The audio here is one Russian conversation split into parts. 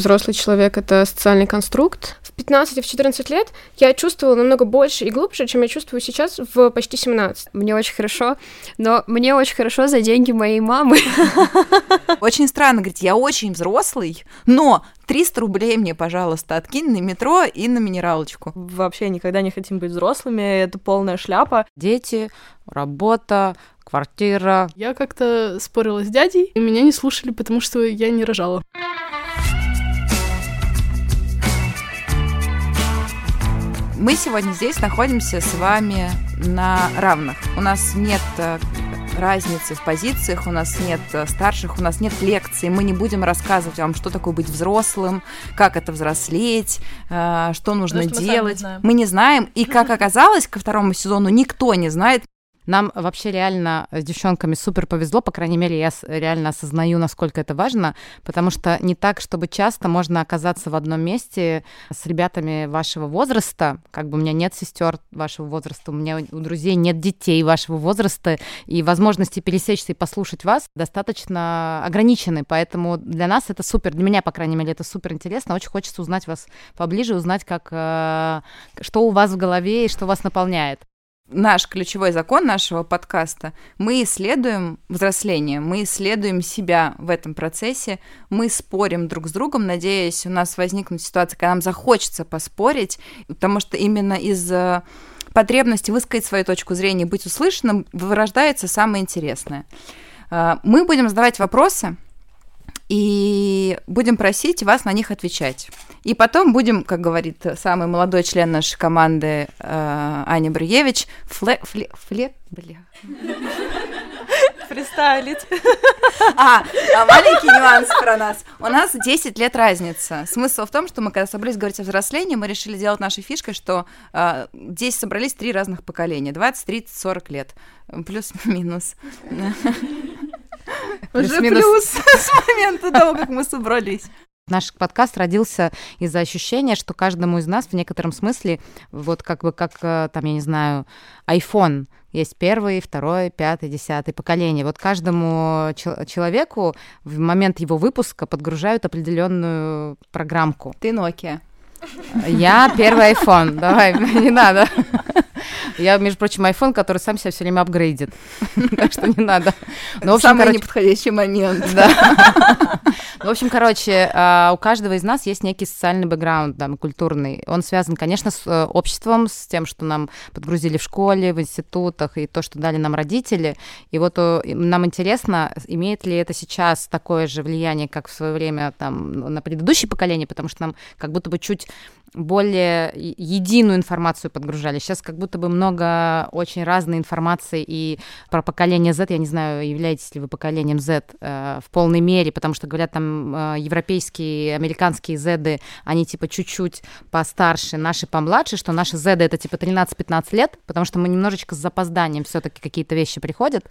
Взрослый человек — это социальный конструкт. В 15 в 14 лет я чувствовала намного больше и глубже, чем я чувствую сейчас в почти 17. Мне очень хорошо, но мне очень хорошо за деньги моей мамы. Очень странно говорить, я очень взрослый, но 300 рублей мне, пожалуйста, откинь на метро и на минералочку. Вообще никогда не хотим быть взрослыми, это полная шляпа. Дети, работа, квартира. Я как-то спорила с дядей, и меня не слушали, потому что я не рожала. Мы сегодня здесь находимся с вами на равных. У нас нет э, разницы в позициях, у нас нет э, старших, у нас нет лекций. Мы не будем рассказывать вам, что такое быть взрослым, как это взрослеть, э, что нужно Потому мы делать. сами не знаем. Мы не знаем. И как оказалось, ко второму сезону никто не знает. Нам вообще реально с девчонками супер повезло, по крайней мере, я реально осознаю, насколько это важно, потому что не так, чтобы часто можно оказаться в одном месте с ребятами вашего возраста, как бы у меня нет сестер вашего возраста, у меня у друзей нет детей вашего возраста, и возможности пересечься и послушать вас достаточно ограничены, поэтому для нас это супер, для меня, по крайней мере, это супер интересно, очень хочется узнать вас поближе, узнать, как, э, что у вас в голове и что вас наполняет. Наш ключевой закон нашего подкаста. Мы исследуем взросление, мы исследуем себя в этом процессе, мы спорим друг с другом, надеясь, у нас возникнут ситуации, когда нам захочется поспорить, потому что именно из потребности высказать свою точку зрения, быть услышанным, вырождается самое интересное. Э, Мы будем задавать вопросы, и будем просить вас на них отвечать. И потом будем, как говорит самый молодой член нашей команды э, Аня Бруевич, фле... фле... фле... бля. Фристайлить. А, а, маленький нюанс про нас. У нас 10 лет разница. Смысл в том, что мы, когда собрались говорить о взрослении, мы решили делать нашей фишкой, что э, здесь собрались три разных поколения. 20, 30, 40 лет. Плюс-минус. Уже плюс с момента того, как мы собрались. Наш подкаст родился из-за ощущения, что каждому из нас в некотором смысле, вот как бы как, э, там, я не знаю, iPhone, есть первый, второй, пятый, десятый поколение. Вот каждому чел- человеку в момент его выпуска подгружают определенную программку. Ты Nokia. Я первый iPhone, давай, не надо. Я, между прочим, iPhone, который сам себя все время апгрейдит. Так что не надо. Ну, в Самый неподходящий момент. да. Ну, В общем, короче, а, у каждого из нас есть некий социальный бэкграунд, да, культурный. Он связан, конечно, с э, обществом, с тем, что нам подгрузили в школе, в институтах, и то, что дали нам родители. И вот э, нам интересно, имеет ли это сейчас такое же влияние, как в свое время там на предыдущее поколение, потому что нам как будто бы чуть более единую информацию подгружали. Сейчас как будто бы много очень разной информации и про поколение Z. Я не знаю, являетесь ли вы поколением Z э, в полной мере, потому что говорят там э, европейские, американские Z, они типа чуть-чуть постарше, наши помладше, что наши Z это типа 13-15 лет, потому что мы немножечко с запозданием все-таки какие-то вещи приходят.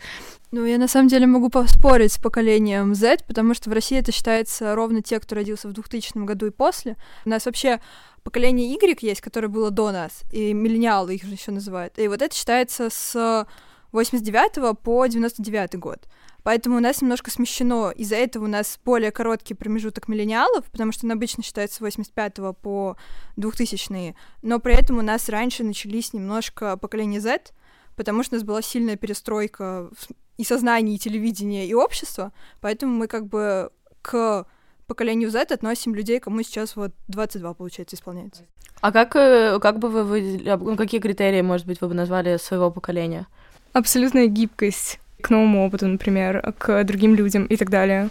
Ну, я на самом деле могу поспорить с поколением Z, потому что в России это считается ровно те, кто родился в 2000 году и после. У нас вообще поколение Y есть, которое было до нас, и миллениалы их еще называют. И вот это считается с 89 по 99 год. Поэтому у нас немножко смещено. Из-за этого у нас более короткий промежуток миллениалов, потому что он обычно считается с 85 по 2000 но при этом у нас раньше начались немножко поколение Z, потому что у нас была сильная перестройка и сознания, и телевидения, и общества, поэтому мы как бы к поколению Z относим людей, кому сейчас вот 22, получается, исполняется. А как, э, как бы вы, выделили- ну, какие критерии, может быть, вы бы назвали своего поколения? Абсолютная гибкость к новому опыту, например, к другим людям и так далее.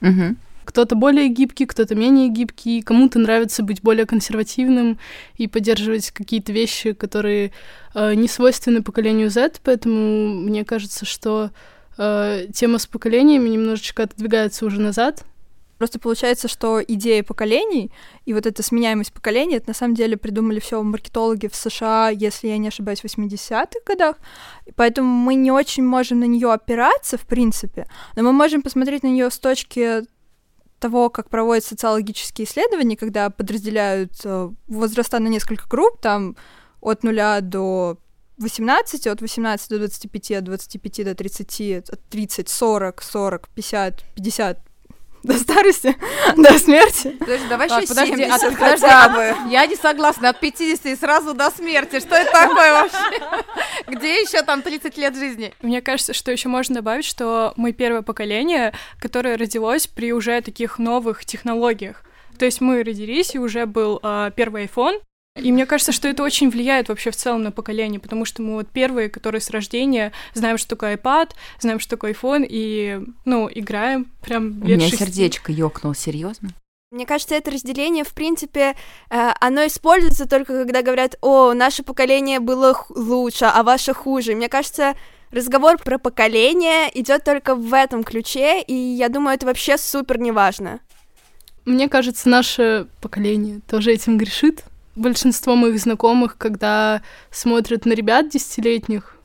Мгм. Кто-то более гибкий, кто-то менее гибкий, кому-то нравится быть более консервативным и поддерживать какие-то вещи, которые э, не свойственны поколению Z, поэтому мне кажется, что э, тема с поколениями немножечко отодвигается уже назад. Просто получается, что идея поколений и вот эта сменяемость поколений, это на самом деле придумали все маркетологи в США, если я не ошибаюсь, в 80-х годах. Поэтому мы не очень можем на нее опираться, в принципе, но мы можем посмотреть на нее с точки того, как проводят социологические исследования, когда подразделяют э, возраста на несколько групп, там от нуля до 18, от 18 до 25, от 25 до 30, от 30, 40, 40, 50, 50, до старости, до смерти. Подожди, давай Так, еще подожди, 70 от- подожди, хотя бы. Я не согласна, от 50 и сразу до смерти. Что это такое вообще? Где еще там 30 лет жизни? Мне кажется, что еще можно добавить, что мы первое поколение, которое родилось при уже таких новых технологиях. То есть мы родились, и уже был а, первый iPhone, и мне кажется, что это очень влияет вообще в целом на поколение, потому что мы вот первые, которые с рождения знаем, что такое iPad, знаем, что такое iPhone, и, ну, играем прям У меня шести. сердечко ёкнуло, серьезно. Мне кажется, это разделение, в принципе, э, оно используется только когда говорят, о, наше поколение было лучше, а ваше хуже. Мне кажется, разговор про поколение идет только в этом ключе, и я думаю, это вообще супер неважно. Мне кажется, наше поколение тоже этим грешит. Большинство моих знакомых, когда смотрят на ребят десятилетних,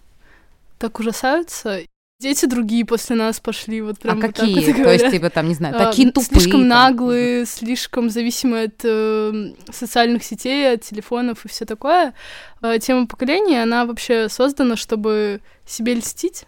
так ужасаются. Дети другие после нас пошли, вот прям а вот так какие? вот То есть, типа, там, не знаю, А, такие тупые. Слишком там. наглые, слишком зависимые от э, социальных сетей, от телефонов и все такое. А, тема поколения, она вообще создана, чтобы себе льстить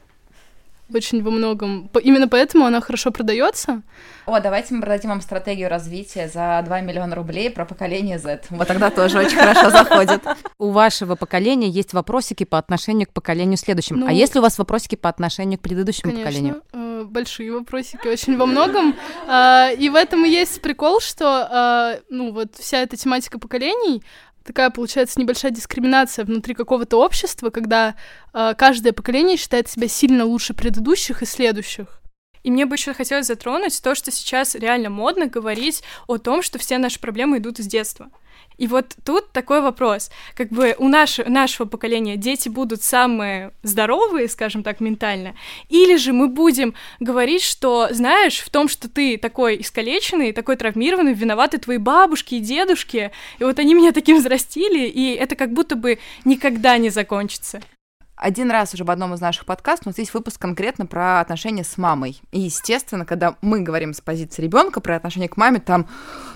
очень во многом. Именно поэтому она хорошо продается. О, давайте мы продадим вам стратегию развития за 2 миллиона рублей про поколение Z. Вот тогда тоже очень хорошо заходит. У вашего поколения есть вопросики по отношению к поколению следующему. Ну, а есть ли у вас вопросики по отношению к предыдущему поколению? Э, большие вопросики очень во многом. А, И в этом и есть прикол, что а, ну вот вся эта тематика поколений такая получается небольшая дискриминация внутри какого-то общества, когда а, каждое поколение считает себя сильно лучше предыдущих и следующих. И мне бы еще хотелось затронуть то, что сейчас реально модно говорить о том, что все наши проблемы идут из детства. И вот тут такой вопрос. Как бы у наш, нашего поколения дети будут самые здоровые, скажем так, ментально, или же мы будем говорить, что, знаешь, в том, что ты такой искалеченный, такой травмированный, виноваты твои бабушки и дедушки, и вот они меня таким взрастили, и это как будто бы никогда не закончится. Один раз уже в одном из наших подкастов у нас есть выпуск конкретно про отношения с мамой. И, естественно, когда мы говорим с позиции ребенка про отношение к маме, там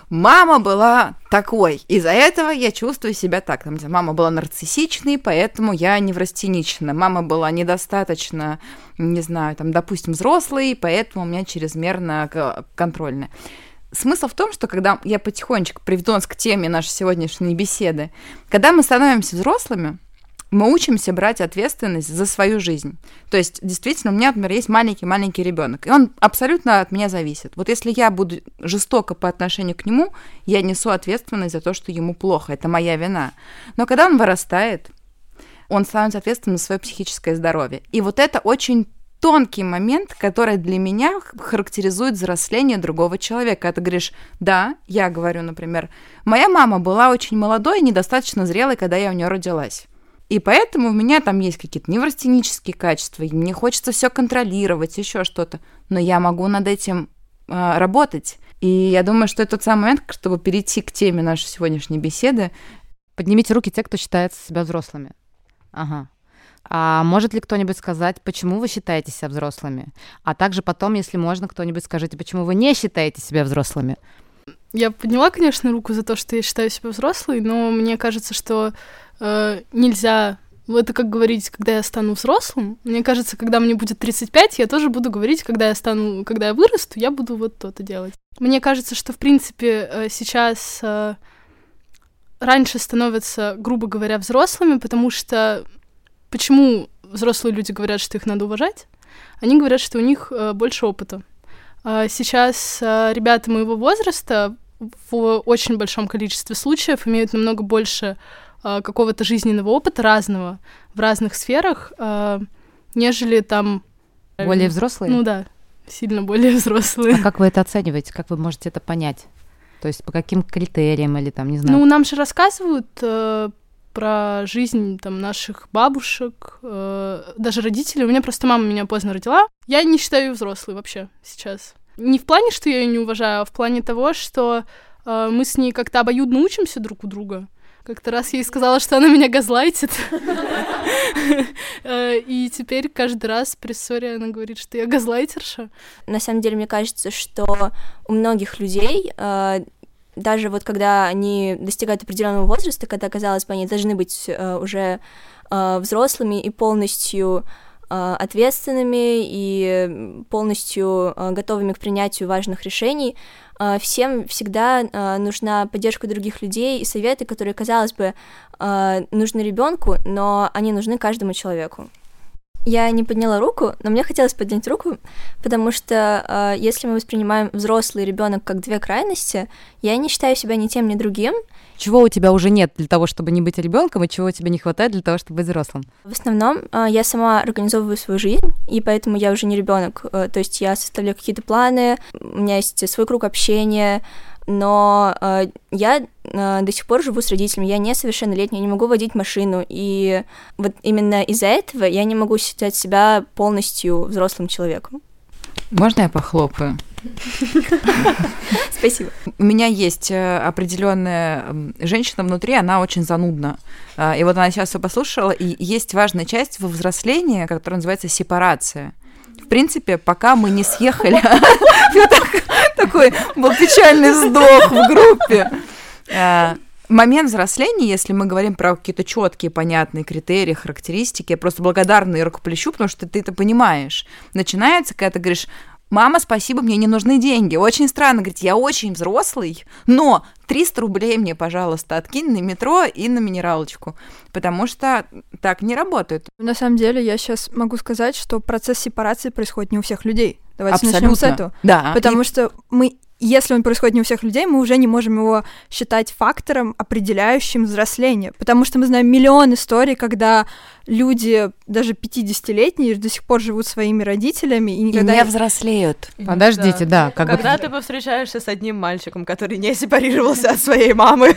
мама была такой, из-за этого я чувствую себя так. Там, мама была нарциссичной, поэтому я неврастенична. Мама была недостаточно, не знаю, там, допустим, взрослой, поэтому у меня чрезмерно контрольная. Смысл в том, что когда я потихонечку приведу нас к теме нашей сегодняшней беседы, когда мы становимся взрослыми, мы учимся брать ответственность за свою жизнь. То есть, действительно, у меня, например, есть маленький-маленький ребенок, и он абсолютно от меня зависит. Вот если я буду жестоко по отношению к нему, я несу ответственность за то, что ему плохо, это моя вина. Но когда он вырастает, он становится ответственным за свое психическое здоровье. И вот это очень тонкий момент, который для меня характеризует взросление другого человека. Когда ты говоришь, да, я говорю, например, моя мама была очень молодой и недостаточно зрелой, когда я у нее родилась. И поэтому у меня там есть какие-то неврастенические качества, и мне хочется все контролировать, еще что-то. Но я могу над этим э, работать. И я думаю, что это тот самый момент, чтобы перейти к теме нашей сегодняшней беседы. Поднимите руки те, кто считает себя взрослыми. Ага. А может ли кто-нибудь сказать, почему вы считаете себя взрослыми? А также потом, если можно, кто-нибудь скажите, почему вы не считаете себя взрослыми? Я подняла, конечно, руку за то, что я считаю себя взрослой, но мне кажется, что э, нельзя... ну, Это как говорить, когда я стану взрослым. Мне кажется, когда мне будет 35, я тоже буду говорить, когда я стану, когда я вырасту, я буду вот то-то делать. Мне кажется, что, в принципе, э, сейчас э, раньше становятся, грубо говоря, взрослыми, потому что почему взрослые люди говорят, что их надо уважать? Они говорят, что у них э, больше опыта. А Сейчас ребята моего возраста в очень большом количестве случаев имеют намного больше э, какого-то жизненного опыта разного в разных сферах, э, нежели там... Более взрослые? Ну да, сильно более взрослые. А как вы это оцениваете? Как вы можете это понять? То есть по каким критериям или там, не знаю? Ну, нам же рассказывают э, про жизнь там наших бабушек, э, даже родителей. У меня просто мама меня поздно родила. Я не считаю ее взрослой вообще сейчас. Не в плане, что я ее не уважаю, а в плане того, что э, мы с ней как-то обоюдно учимся друг у друга. Как-то раз я ей сказала, что она меня газлайтит. Э, И теперь каждый раз при ссоре она говорит, что я газлайтерша. На самом деле, мне кажется, что у многих людей, э, даже вот когда они достигают определенного возраста, когда, казалось бы, они должны быть э, уже взрослыми и полностью ответственными и полностью э, готовыми к принятию важных решений. Э, всем всегда нужна поддержка других людей и советы, которые, казалось бы, нужны ребенку, но они нужны каждому человеку. Я не подняла руку, но мне хотелось поднять руку, потому что э, если мы воспринимаем взрослый ребенок как две крайности, я не считаю себя ни тем, ни другим. Чего у тебя уже нет для того, чтобы не быть ребенком, и чего у тебя не хватает для того, чтобы быть взрослым? В основном э, я сама организовываю свою жизнь, и поэтому я уже не ребенок. Э, то есть я составляю какие-то планы, у меня есть свой круг общения, но э, я э, до сих пор живу с родителями, я несовершеннолетняя, я не могу водить машину, и вот именно из-за этого я не могу считать себя полностью взрослым человеком. Можно я похлопаю? Спасибо. У меня есть э, определенная женщина внутри, она очень занудна. А, и вот она сейчас все послушала, и есть важная часть во взрослении, которая называется сепарация. Принципе, пока мы не съехали, такой был печальный вздох в группе. А, момент взросления, если мы говорим про какие-то четкие, понятные критерии, характеристики, я просто благодарна и рукоплещу, потому что ты это понимаешь. Начинается, когда ты говоришь, Мама, спасибо, мне не нужны деньги. Очень странно, говорит, я очень взрослый, но 300 рублей мне, пожалуйста, откинь на метро и на минералочку, потому что так не работает. На самом деле, я сейчас могу сказать, что процесс сепарации происходит не у всех людей. Давайте Абсолютно. начнем с этого. Да. Потому И- что мы если он происходит не у всех людей, мы уже не можем его считать фактором, определяющим взросление. Потому что мы знаем миллион историй, когда люди, даже 50-летние, до сих пор живут своими родителями и И никогда... не взрослеют. Подождите, да, как Когда бы... ты повстречаешься с одним мальчиком, который не сепарировался от своей мамы.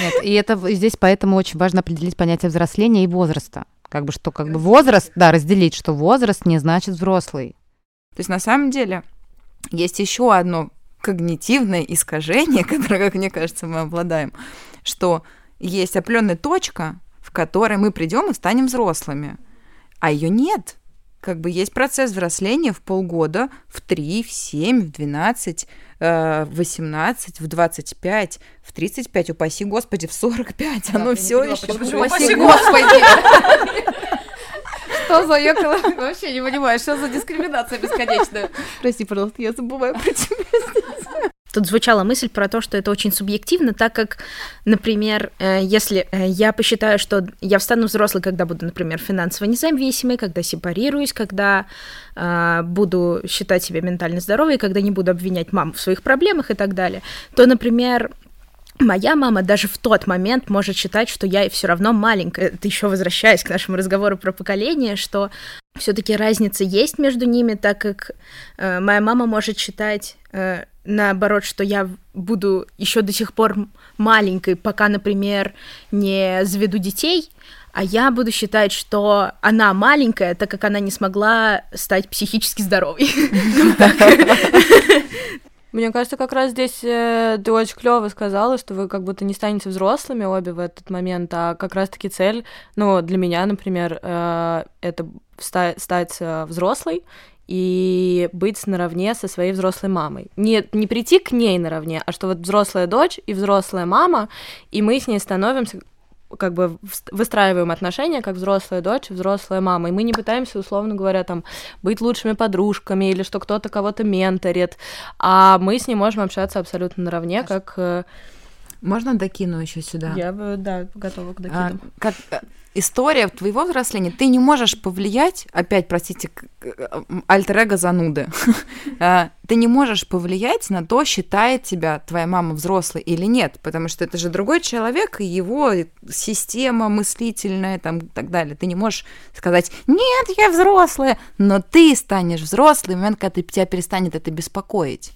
Нет, и это здесь поэтому очень важно определить понятие взросления и возраста. Как бы что, как бы возраст, да, разделить, что возраст не значит взрослый. То есть на самом деле есть еще одно когнитивное искажение, которое, как мне кажется, мы обладаем, что есть определенная точка, в которой мы придем и станем взрослыми, а ее нет. Как бы есть процесс взросления в полгода, в 3, в 7, в 12, э, в 18, в 25, в 35, упаси господи, в 45. Оно все еще... Упаси господи! Что за ёкало? Вообще не понимаю, что за дискриминация бесконечная. Прости, пожалуйста, я забываю про тебя. Тут звучала мысль про то, что это очень субъективно, так как, например, э, если э, я посчитаю, что я встану взрослой, когда буду, например, финансово независимой, когда сепарируюсь, когда э, буду считать себя ментально здоровой, когда не буду обвинять маму в своих проблемах и так далее, то, например, Моя мама даже в тот момент может считать, что я все равно маленькая. Это еще возвращаясь к нашему разговору про поколение, что все-таки разница есть между ними, так как э, моя мама может считать э, наоборот, что я буду еще до сих пор маленькой, пока, например, не заведу детей, а я буду считать, что она маленькая, так как она не смогла стать психически здоровой. Мне кажется, как раз здесь э, ты очень клево сказала, что вы как будто не станете взрослыми обе в этот момент, а как раз-таки цель, ну, для меня, например, э, это ста- стать э, взрослой и быть наравне со своей взрослой мамой. Не, не прийти к ней наравне, а что вот взрослая дочь и взрослая мама, и мы с ней становимся как бы выстраиваем отношения как взрослая дочь взрослая мама. И мы не пытаемся, условно говоря, там быть лучшими подружками или что кто-то кого-то менторит, а мы с ней можем общаться абсолютно наравне, как... э, Можно докину еще сюда? Я бы, да, готова к А, докиду. как э, история твоего взросления, ты не можешь повлиять, опять, простите, к- альтер-эго зануды, А, ты не можешь повлиять на то, считает тебя твоя мама взрослой или нет, потому что это же другой человек, и его система мыслительная там, и так далее. Ты не можешь сказать, нет, я взрослая, но ты станешь взрослым в момент, когда тебя перестанет это беспокоить.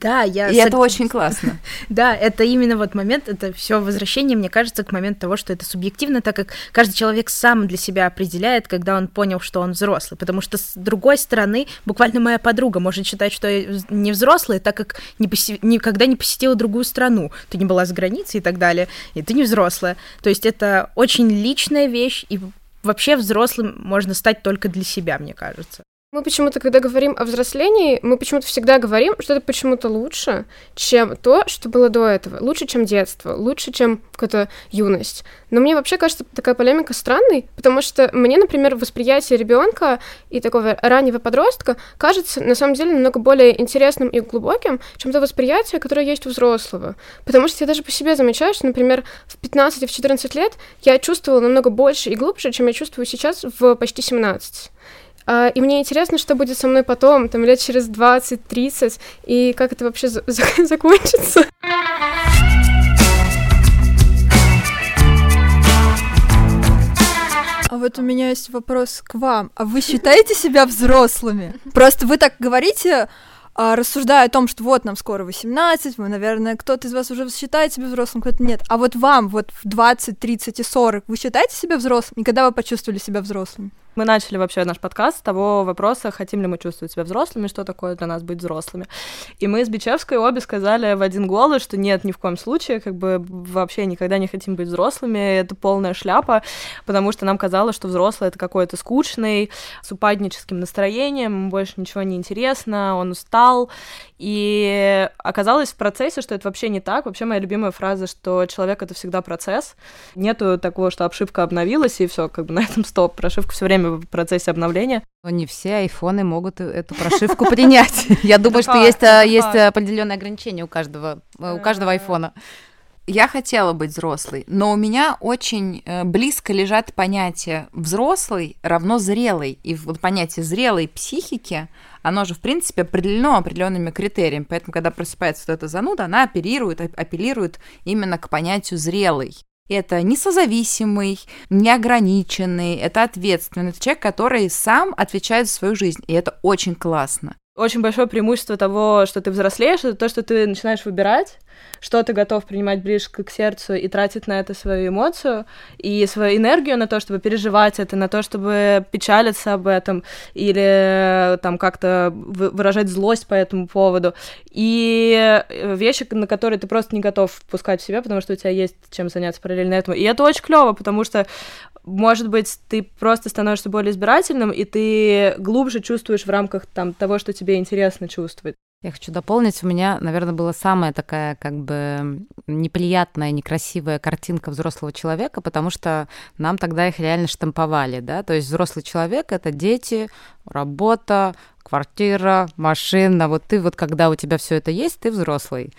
Да, я... И сог- это очень классно. Да, это именно вот момент, это все возвращение, мне кажется, к моменту того, что это субъективно, так как каждый человек сам для себя определяет, когда он понял, что он взрослый. Потому что с другой стороны, буквально моя подруга может считать, что я не взрослая, так как не поси- никогда не посетила другую страну, ты не была за границей и так далее, и ты не взрослая. То есть это очень личная вещь, и вообще взрослым можно стать только для себя, мне кажется. Мы почему-то, когда говорим о взрослении, мы почему-то всегда говорим, что это почему-то лучше, чем то, что было до этого. Лучше, чем детство, лучше, чем какая-то юность. Но мне вообще кажется такая полемика странной, потому что мне, например, восприятие ребенка и такого раннего подростка кажется на самом деле намного более интересным и глубоким, чем то восприятие, которое есть у взрослого. Потому что я даже по себе замечаю, что, например, в 15 и в 14 лет я чувствовала намного больше и глубже, чем я чувствую сейчас в почти 17. Uh, и мне интересно, что будет со мной потом, там лет через 20-30, и как это вообще за- закончится. А вот у меня есть вопрос к вам. А вы считаете себя взрослыми? Просто вы так говорите, а, рассуждая о том, что вот нам скоро 18, вы, наверное, кто-то из вас уже считает себя взрослым, кто-то нет. А вот вам вот в 20, 30 и 40 вы считаете себя взрослым? И когда вы почувствовали себя взрослым? Мы начали вообще наш подкаст с того вопроса, хотим ли мы чувствовать себя взрослыми, что такое для нас быть взрослыми. И мы с Бичевской обе сказали в один голос, что нет, ни в коем случае, как бы вообще никогда не хотим быть взрослыми, это полная шляпа, потому что нам казалось, что взрослый — это какой-то скучный, с упадническим настроением, больше ничего не интересно, он устал, и оказалось в процессе, что это вообще не так. Вообще моя любимая фраза, что человек — это всегда процесс. Нету такого, что обшивка обновилась, и все, как бы на этом стоп. Прошивка все время в процессе обновления. Но не все айфоны могут эту прошивку принять. Я думаю, что есть а, есть определенные ограничения у каждого у каждого айфона. Я хотела быть взрослой, но у меня очень э, близко лежат понятия взрослый равно зрелый. И вот понятие зрелой психики, оно же, в принципе, определено определенными критериями. Поэтому, когда просыпается вот эта зануда, она оперирует, апеллирует именно к понятию зрелый. Это не созависимый, не ограниченный, это ответственный, это человек, который сам отвечает за свою жизнь, и это очень классно. Очень большое преимущество того, что ты взрослеешь, это то, что ты начинаешь выбирать, что ты готов принимать ближе к сердцу и тратить на это свою эмоцию и свою энергию на то, чтобы переживать это, на то, чтобы печалиться об этом или там как-то выражать злость по этому поводу. И вещи, на которые ты просто не готов впускать в себя, потому что у тебя есть чем заняться параллельно этому. И это очень клево, потому что может быть, ты просто становишься более избирательным, и ты глубже чувствуешь в рамках там, того, что тебе интересно чувствовать. Я хочу дополнить, у меня, наверное, была самая такая как бы неприятная, некрасивая картинка взрослого человека, потому что нам тогда их реально штамповали, да, то есть взрослый человек — это дети, работа, квартира, машина, вот ты вот когда у тебя все это есть, ты взрослый.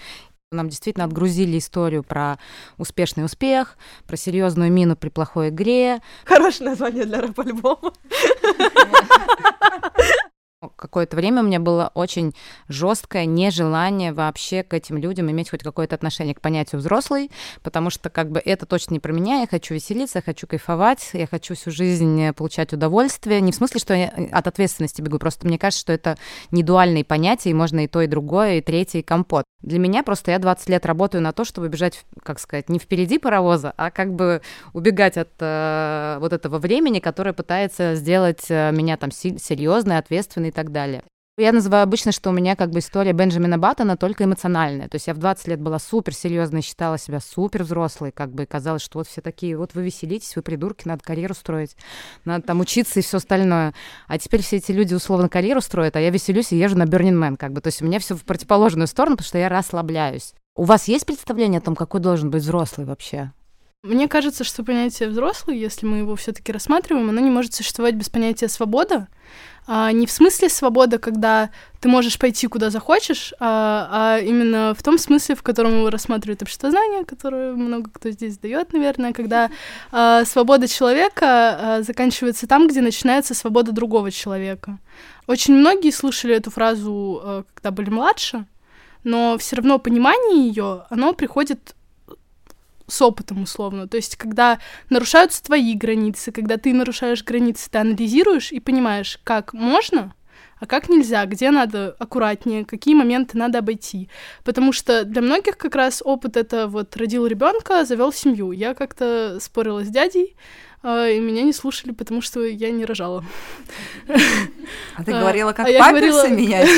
Нам действительно отгрузили историю про успешный успех, про серьезную мину при плохой игре. Хорошее название для рэп-альбома. Какое-то время у меня было очень жесткое нежелание вообще к этим людям иметь хоть какое-то отношение к понятию взрослый, потому что как бы это точно не про меня, я хочу веселиться, я хочу кайфовать, я хочу всю жизнь получать удовольствие. Не в смысле, что я от ответственности бегу, просто мне кажется, что это не дуальные понятия, и можно и то, и другое, и третье, и компот. Для меня просто я 20 лет работаю на то, чтобы бежать, как сказать, не впереди паровоза, а как бы убегать от э, вот этого времени, которое пытается сделать э, меня там серьезной, ответственной так далее. Я называю обычно, что у меня как бы история Бенджамина Баттона только эмоциональная. То есть я в 20 лет была супер серьезной, считала себя супер взрослой, как бы казалось, что вот все такие, вот вы веселитесь, вы придурки, надо карьеру строить, надо там учиться и все остальное. А теперь все эти люди условно карьеру строят, а я веселюсь и езжу на Burning Man, как бы. То есть у меня все в противоположную сторону, потому что я расслабляюсь. У вас есть представление о том, какой должен быть взрослый вообще? Мне кажется, что понятие взрослый, если мы его все-таки рассматриваем, оно не может существовать без понятия свобода. А, не в смысле свобода, когда ты можешь пойти куда захочешь, а, а именно в том смысле, в котором его рассматривает обществознание, которое много кто здесь дает, наверное, когда а, свобода человека а, заканчивается там, где начинается свобода другого человека. Очень многие слышали эту фразу, а, когда были младше, но все равно понимание ее, оно приходит с опытом условно. То есть, когда нарушаются твои границы, когда ты нарушаешь границы, ты анализируешь и понимаешь, как можно, а как нельзя, где надо аккуратнее, какие моменты надо обойти. Потому что для многих как раз опыт это вот родил ребенка, завел семью. Я как-то спорила с дядей, а, и меня не слушали, потому что я не рожала. А ты говорила, как а памперсы менять?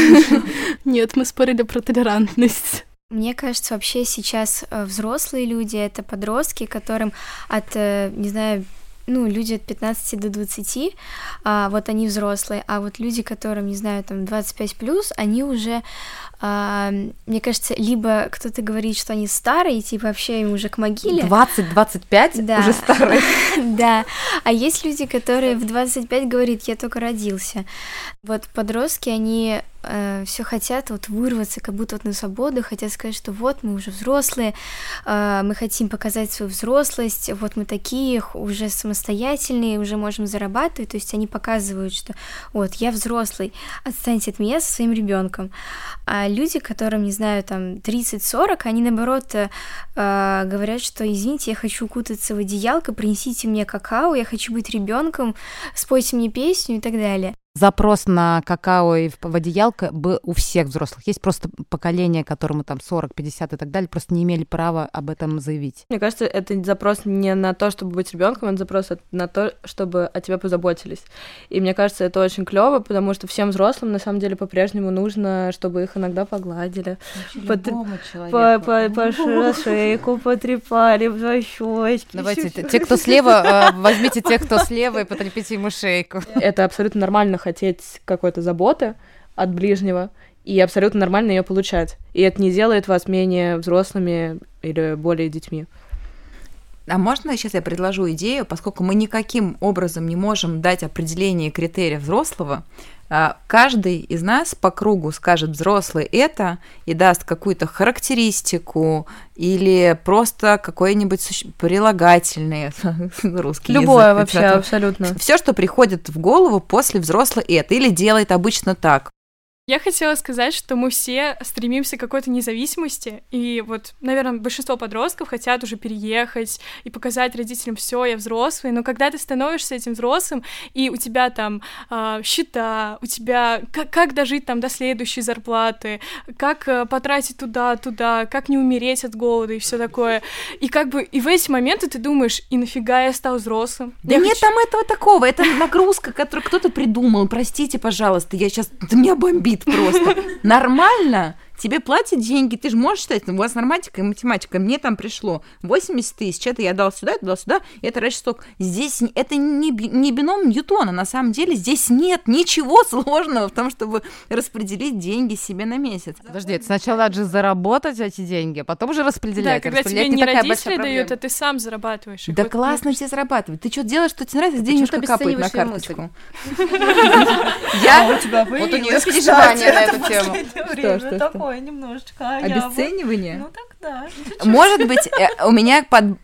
Нет, мы спорили про толерантность. Мне кажется, вообще сейчас э, взрослые люди — это подростки, которым от, э, не знаю, ну, люди от 15 до 20, а, вот они взрослые, а вот люди, которым, не знаю, там 25 плюс, они уже а, мне кажется, либо кто-то говорит, что они старые, типа вообще им уже к могиле. 20-25 да. уже старые. да. А есть люди, которые в 25 говорят, я только родился. Вот подростки, они э, все хотят вот вырваться, как будто вот на свободу, хотят сказать, что вот мы уже взрослые, э, мы хотим показать свою взрослость, вот мы такие уже самостоятельные, уже можем зарабатывать, то есть они показывают, что вот я взрослый, отстаньте от меня со своим ребенком. А люди, которым, не знаю, там 30-40, они наоборот э, говорят, что извините, я хочу укутаться в одеялко, принесите мне какао, я хочу быть ребенком, спойте мне песню и так далее запрос на какао и в одеялко был у всех взрослых. Есть просто поколение, которому там 40, 50 и так далее, просто не имели права об этом заявить. Мне кажется, это запрос не на то, чтобы быть ребенком, это запрос на то, чтобы о тебе позаботились. И мне кажется, это очень клево, потому что всем взрослым на самом деле по-прежнему нужно, чтобы их иногда погладили. По, по, по, по шейку потрепали, за щечки. Давайте, те, кто слева, э, возьмите тех, кто слева, и потрепите ему шейку. Это абсолютно нормально хотеть какой-то заботы от ближнего, и абсолютно нормально ее получать. И это не делает вас менее взрослыми или более детьми. А можно сейчас я предложу идею, поскольку мы никаким образом не можем дать определение критерия взрослого, каждый из нас по кругу скажет взрослый это и даст какую-то характеристику или просто какое-нибудь прилагательное русский Любое язык, вообще, абсолютно. Все, что приходит в голову после взрослый это или делает обычно так. Я хотела сказать, что мы все стремимся к какой-то независимости, и вот, наверное, большинство подростков хотят уже переехать и показать родителям все, я взрослый, но когда ты становишься этим взрослым, и у тебя там э, счета, у тебя как, как дожить там до следующей зарплаты, как э, потратить туда, туда, как не умереть от голода и все такое, и как бы и в эти моменты ты думаешь, и нафига я стал взрослым? Да я нет хочу... там этого такого, это нагрузка, которую кто-то придумал, простите, пожалуйста, я сейчас, да меня бомбит просто. Нормально тебе платят деньги, ты же можешь считать, ну, у вас норматика и математика, мне там пришло 80 тысяч, это я дал сюда, это дал сюда, это раньше столько. Здесь это не, не бином Ньютона, на самом деле здесь нет ничего сложного в том, чтобы распределить деньги себе на месяц. Подожди, это сначала надо же заработать эти деньги, а потом уже распределять. Да, когда тебе не, не родители дают, а ты сам зарабатываешь. Да вот классно тебе зарабатывать. Ты что делаешь, что тебе нравится, денежка капает на карточку. Я? Вот у нее переживания на эту тему. Что, что, что? Такое немножечко. А Обесценивание? Я. Ну так да. Может быть, э, у меня под,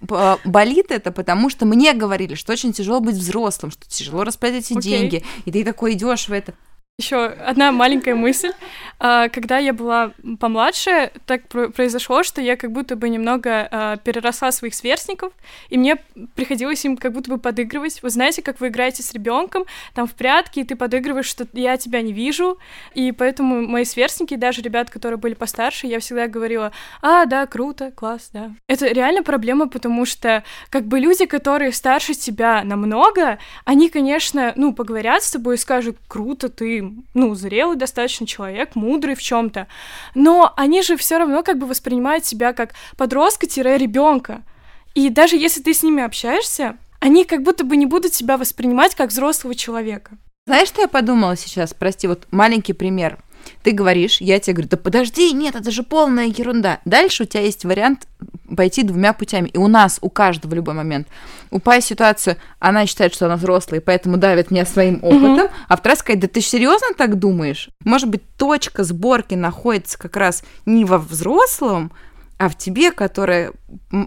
болит это, потому что мне говорили, что очень тяжело быть взрослым, что тяжело распределять эти деньги, и ты такой идешь в это. Еще одна маленькая мысль. А, когда я была помладше, так произошло, что я как будто бы немного а, переросла своих сверстников, и мне приходилось им как будто бы подыгрывать. Вы знаете, как вы играете с ребенком, там в прятки, и ты подыгрываешь, что я тебя не вижу, и поэтому мои сверстники, даже ребят, которые были постарше, я всегда говорила, а, да, круто, класс, да. Это реально проблема, потому что как бы люди, которые старше тебя намного, они, конечно, ну, поговорят с тобой и скажут, круто, ты ну, зрелый достаточно человек, мудрый в чем-то. Но они же все равно как бы воспринимают себя как подростка-ребенка. И даже если ты с ними общаешься, они как будто бы не будут себя воспринимать как взрослого человека. Знаешь, что я подумала сейчас? Прости, вот маленький пример. Ты говоришь, я тебе говорю, да подожди, нет, это же полная ерунда. Дальше у тебя есть вариант пойти двумя путями. И у нас, у каждого в любой момент. У Пай ситуация, она считает, что она взрослая, и поэтому давит меня своим опытом, mm-hmm. а вторая сказать, да ты серьезно так думаешь? Может быть, точка сборки находится как раз не во взрослом, а в тебе, которая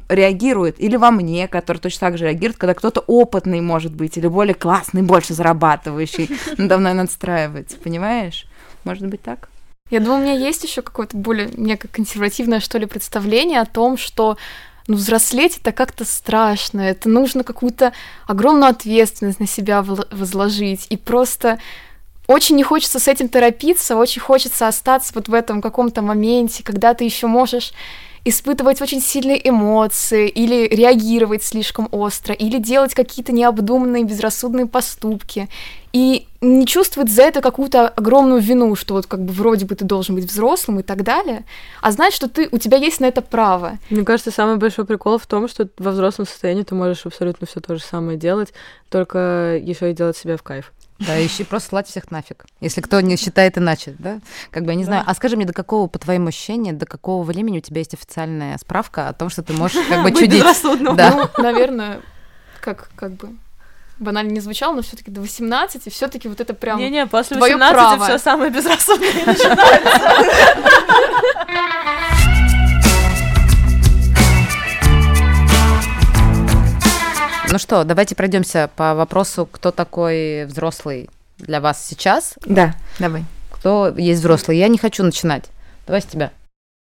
реагирует, или во мне, который точно так же реагирует, когда кто-то опытный, может быть, или более классный, больше зарабатывающий, надо мной надстраивается, понимаешь? Может быть так? Я думаю, у меня есть еще какое-то более некое консервативное, что ли, представление о том, что ну, взрослеть это как-то страшно, это нужно какую-то огромную ответственность на себя возложить, и просто очень не хочется с этим торопиться, очень хочется остаться вот в этом каком-то моменте, когда ты еще можешь испытывать очень сильные эмоции, или реагировать слишком остро, или делать какие-то необдуманные, безрассудные поступки, и не чувствовать за это какую-то огромную вину, что вот как бы вроде бы ты должен быть взрослым и так далее, а знать, что ты, у тебя есть на это право. Мне кажется, самый большой прикол в том, что во взрослом состоянии ты можешь абсолютно все то же самое делать, только еще и делать себя в кайф. Да, еще просто слать всех нафиг. Если кто не считает иначе, да? Как бы я не знаю. А скажи мне, до какого, по твоим ощущениям, до какого времени у тебя есть официальная справка о том, что ты можешь как бы чудить? Да. Ну, наверное, как, как бы банально не звучало, но все-таки до 18, и все-таки вот это прям. Не-не, после 18 все самое безрассудное начинается. Ну что, давайте пройдемся по вопросу, кто такой взрослый для вас сейчас. Да, давай. Кто есть взрослый? Я не хочу начинать. Давай с тебя.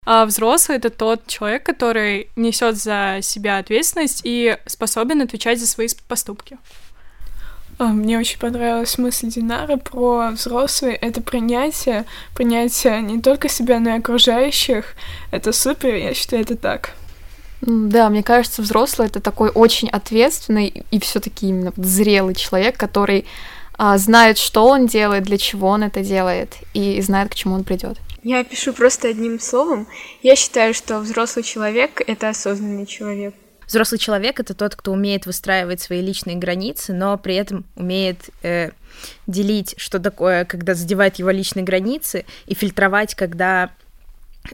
А взрослый это тот человек, который несет за себя ответственность и способен отвечать за свои поступки. А, мне очень понравилась мысль Динара про взрослый. Это принятие, принятие не только себя, но и окружающих. Это супер, я считаю, это так. Да, мне кажется, взрослый это такой очень ответственный и все-таки именно зрелый человек, который а, знает, что он делает, для чего он это делает, и знает, к чему он придет. Я пишу просто одним словом. Я считаю, что взрослый человек это осознанный человек. Взрослый человек это тот, кто умеет выстраивать свои личные границы, но при этом умеет э, делить, что такое, когда задевает его личные границы, и фильтровать, когда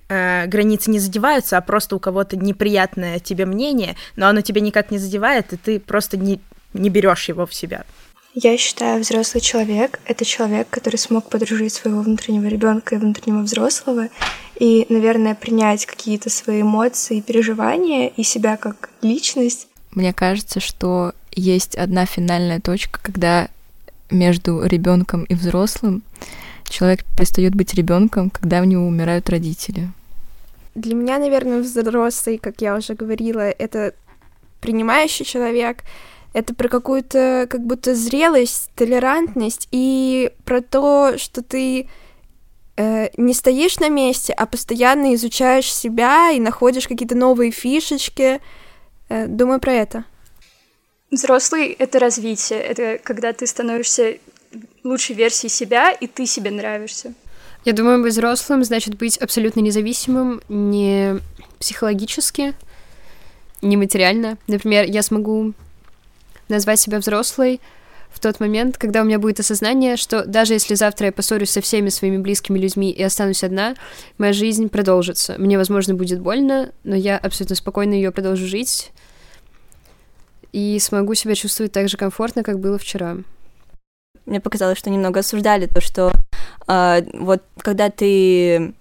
э, границы не задеваются, а просто у кого-то неприятное тебе мнение, но оно тебя никак не задевает, и ты просто не, не берешь его в себя. Я считаю, взрослый человек — это человек, который смог подружить своего внутреннего ребенка и внутреннего взрослого, и, наверное, принять какие-то свои эмоции и переживания, и себя как личность. Мне кажется, что есть одна финальная точка, когда между ребенком и взрослым человек перестает быть ребенком, когда у него умирают родители. Для меня, наверное, взрослый, как я уже говорила, это принимающий человек, это про какую-то как будто зрелость, толерантность и про то, что ты э, не стоишь на месте, а постоянно изучаешь себя и находишь какие-то новые фишечки. Э, думаю про это. Взрослый — это развитие, это когда ты становишься лучшей версией себя, и ты себе нравишься. Я думаю, быть взрослым значит быть абсолютно независимым, не психологически, не материально. Например, я смогу назвать себя взрослой в тот момент, когда у меня будет осознание, что даже если завтра я поссорюсь со всеми своими близкими людьми и останусь одна, моя жизнь продолжится. Мне, возможно, будет больно, но я абсолютно спокойно ее продолжу жить и смогу себя чувствовать так же комфортно, как было вчера. Мне показалось, что немного осуждали то, что э, вот когда ты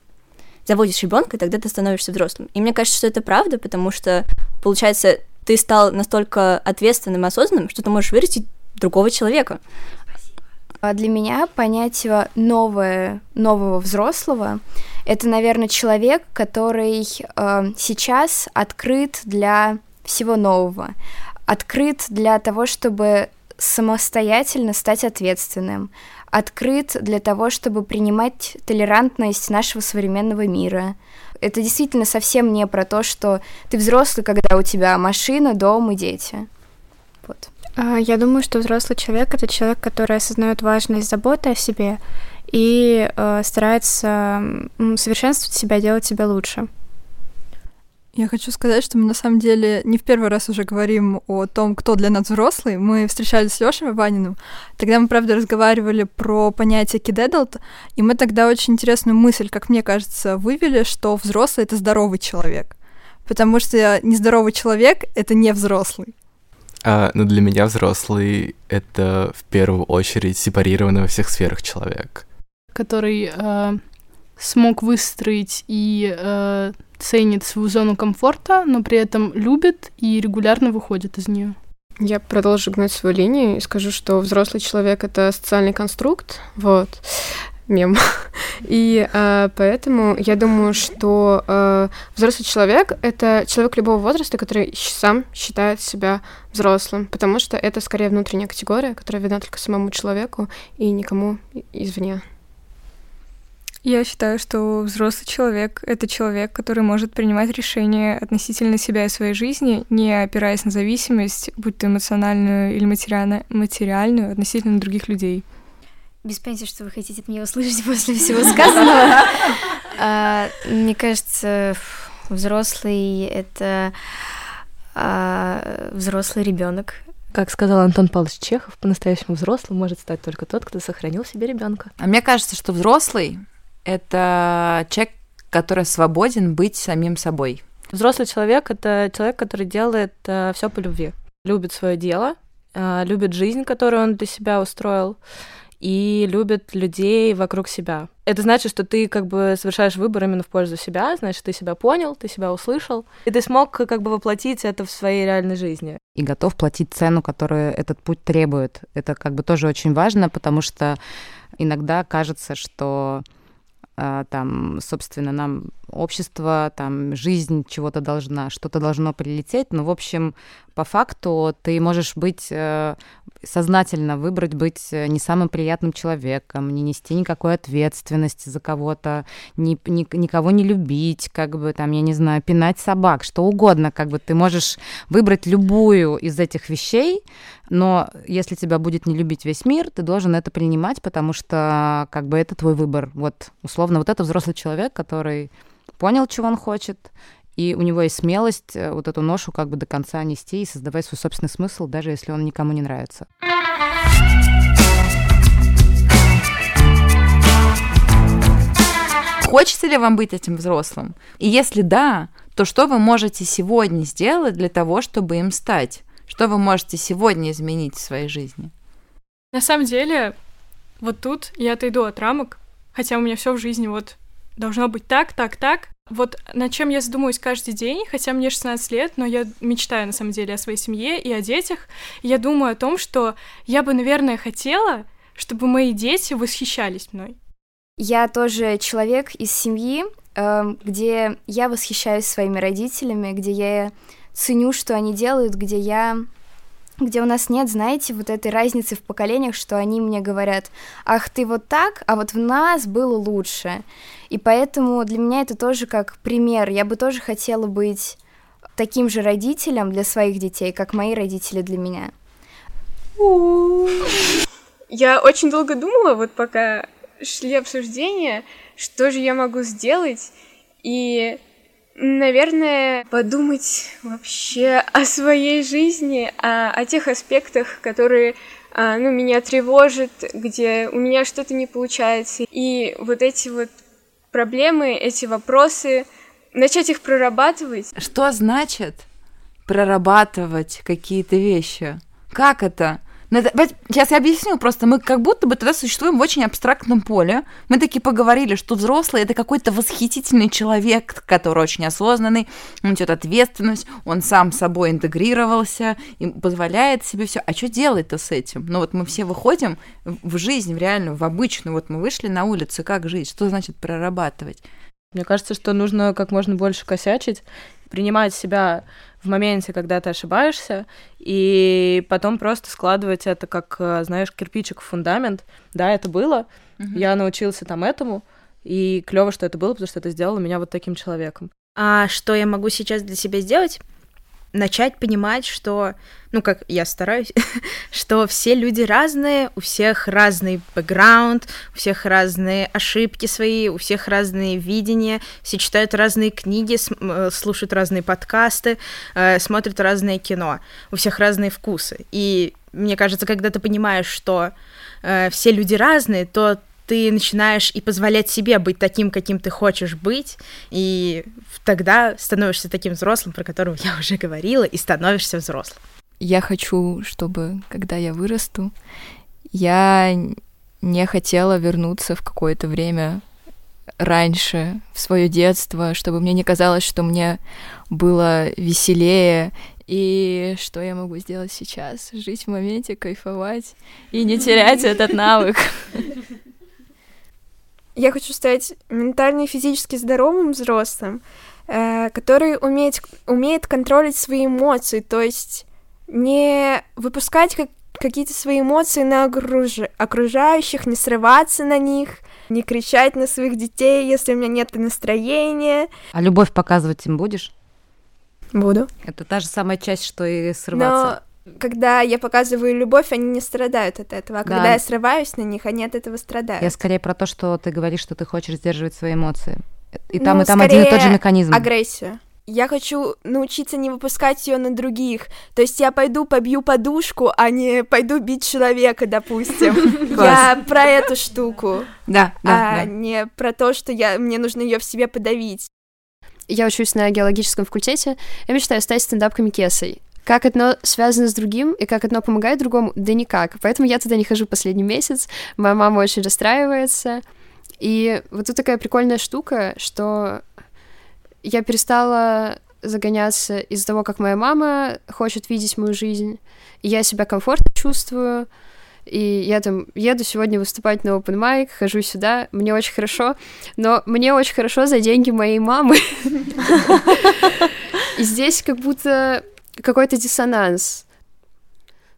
заводишь ребенка, тогда ты становишься взрослым. И мне кажется, что это правда, потому что, получается, ты стал настолько ответственным осознанным, что ты можешь вырастить другого человека. А для меня понятие новое, нового взрослого — это, наверное, человек, который э, сейчас открыт для всего нового, открыт для того, чтобы самостоятельно стать ответственным, открыт для того, чтобы принимать толерантность нашего современного мира. Это действительно совсем не про то, что ты взрослый, когда у тебя машина, дом и дети. Вот. А, я думаю, что взрослый человек это человек, который осознает важность заботы о себе и э, старается совершенствовать себя, делать себя лучше. Я хочу сказать, что мы на самом деле не в первый раз уже говорим о том, кто для нас взрослый. Мы встречались с Лешей Ваниным. Тогда мы, правда, разговаривали про понятие adult, и мы тогда очень интересную мысль, как мне кажется, вывели, что взрослый — это здоровый человек. Потому что нездоровый человек — это не взрослый. А, ну, для меня взрослый — это в первую очередь сепарированный во всех сферах человек. Который э, смог выстроить и э, ценит свою зону комфорта, но при этом любит и регулярно выходит из нее. Я продолжу гнать свою линию и скажу, что взрослый человек это социальный конструкт, вот мем. И э, поэтому я думаю, что э, взрослый человек — это человек любого возраста, который сам считает себя взрослым, потому что это скорее внутренняя категория, которая видна только самому человеку и никому извне. Я считаю, что взрослый человек — это человек, который может принимать решения относительно себя и своей жизни, не опираясь на зависимость, будь то эмоциональную или материально- материальную, относительно других людей. Без понятия, что вы хотите от меня услышать после всего сказанного. А, мне кажется, взрослый — это а, взрослый ребенок. Как сказал Антон Павлович Чехов, по-настоящему взрослым может стать только тот, кто сохранил себе ребенка. А мне кажется, что взрослый — это человек, который свободен быть самим собой. Взрослый человек — это человек, который делает э, все по любви. Любит свое дело, э, любит жизнь, которую он для себя устроил, и любит людей вокруг себя. Это значит, что ты как бы совершаешь выбор именно в пользу себя, значит, ты себя понял, ты себя услышал, и ты смог как бы воплотить это в своей реальной жизни. И готов платить цену, которую этот путь требует. Это как бы тоже очень важно, потому что иногда кажется, что там, собственно, нам общество, там, жизнь чего-то должна, что-то должно прилететь, но, в общем, по факту ты можешь быть э, сознательно выбрать быть э, не самым приятным человеком, не нести никакой ответственности за кого-то, ни, ни, никого не любить, как бы там, я не знаю, пинать собак, что угодно, как бы ты можешь выбрать любую из этих вещей, но если тебя будет не любить весь мир, ты должен это принимать, потому что как бы это твой выбор. Вот, условно, вот это взрослый человек, который понял, чего он хочет, и у него есть смелость э, вот эту ношу как бы до конца нести и создавать свой собственный смысл, даже если он никому не нравится. Хочется ли вам быть этим взрослым? И если да, то что вы можете сегодня сделать для того, чтобы им стать? Что вы можете сегодня изменить в своей жизни? На самом деле, вот тут я отойду от рамок, хотя у меня все в жизни вот должно быть так, так, так. Вот над чем я задумываюсь каждый день, хотя мне 16 лет, но я мечтаю на самом деле о своей семье и о детях. Я думаю о том, что я бы, наверное, хотела, чтобы мои дети восхищались мной. Я тоже человек из семьи, эм, где я восхищаюсь своими родителями, где я ценю, что они делают, где я где у нас нет, знаете, вот этой разницы в поколениях, что они мне говорят, ах, ты вот так, а вот в нас было лучше. И поэтому для меня это тоже как пример. Я бы тоже хотела быть таким же родителем для своих детей, как мои родители для меня. Я очень долго думала, вот пока шли обсуждения, что же я могу сделать, и, наверное, подумать вообще о своей жизни, о, о тех аспектах, которые а, ну, меня тревожат, где у меня что-то не получается. И вот эти вот проблемы, эти вопросы, начать их прорабатывать. Что значит прорабатывать какие-то вещи? Как это? Ну, сейчас я объясню, просто мы как будто бы тогда существуем в очень абстрактном поле. Мы таки поговорили, что взрослый это какой-то восхитительный человек, который очень осознанный, он несет ответственность, он сам собой интегрировался и позволяет себе все. А что делать-то с этим? Ну вот мы все выходим в жизнь, в реальную, в обычную. Вот мы вышли на улицу, как жить? Что значит прорабатывать? Мне кажется, что нужно как можно больше косячить, принимать себя в моменте, когда ты ошибаешься, и потом просто складывать это как, э, знаешь, кирпичик в фундамент. Да, это было, uh-huh. я научился там этому, и клево, что это было, потому что это сделало меня вот таким человеком. А что я могу сейчас для себя сделать? Начать понимать, что, ну, как я стараюсь, что все люди разные, у всех разный бэкграунд, у всех разные ошибки свои, у всех разные видения, все читают разные книги, э, слушают разные подкасты, э, смотрят разное кино, у всех разные вкусы. И мне кажется, когда ты понимаешь, что э, все люди разные, то ты начинаешь и позволять себе быть таким, каким ты хочешь быть, и тогда становишься таким взрослым, про которого я уже говорила, и становишься взрослым. Я хочу, чтобы, когда я вырасту, я не хотела вернуться в какое-то время раньше, в свое детство, чтобы мне не казалось, что мне было веселее, и что я могу сделать сейчас? Жить в моменте, кайфовать и не терять этот навык. Я хочу стать ментально и физически здоровым взрослым, э, который умеет, умеет контролить свои эмоции, то есть не выпускать как, какие-то свои эмоции на окруж... окружающих, не срываться на них, не кричать на своих детей, если у меня нет настроения. А любовь показывать им будешь? Буду. Это та же самая часть, что и срываться. Когда я показываю любовь, они не страдают от этого. А Да. когда я срываюсь на них, они от этого страдают. Я скорее про то, что ты говоришь, что ты хочешь сдерживать свои эмоции. И Ну, там, и там один и тот же механизм. Агрессию. Я хочу научиться не выпускать ее на других. То есть я пойду побью подушку, а не пойду бить человека, допустим. Я про эту штуку. Да, да, а не про то, что я мне нужно ее в себе подавить. Я учусь на геологическом факультете. Я мечтаю стать стендап-комикесой. Как одно связано с другим и как одно помогает другому? Да никак. Поэтому я туда не хожу последний месяц. Моя мама очень расстраивается. И вот тут такая прикольная штука, что я перестала загоняться из-за того, как моя мама хочет видеть мою жизнь. И я себя комфортно чувствую. И я там еду сегодня выступать на open mic, хожу сюда, мне очень хорошо, но мне очень хорошо за деньги моей мамы. И здесь как будто какой-то диссонанс.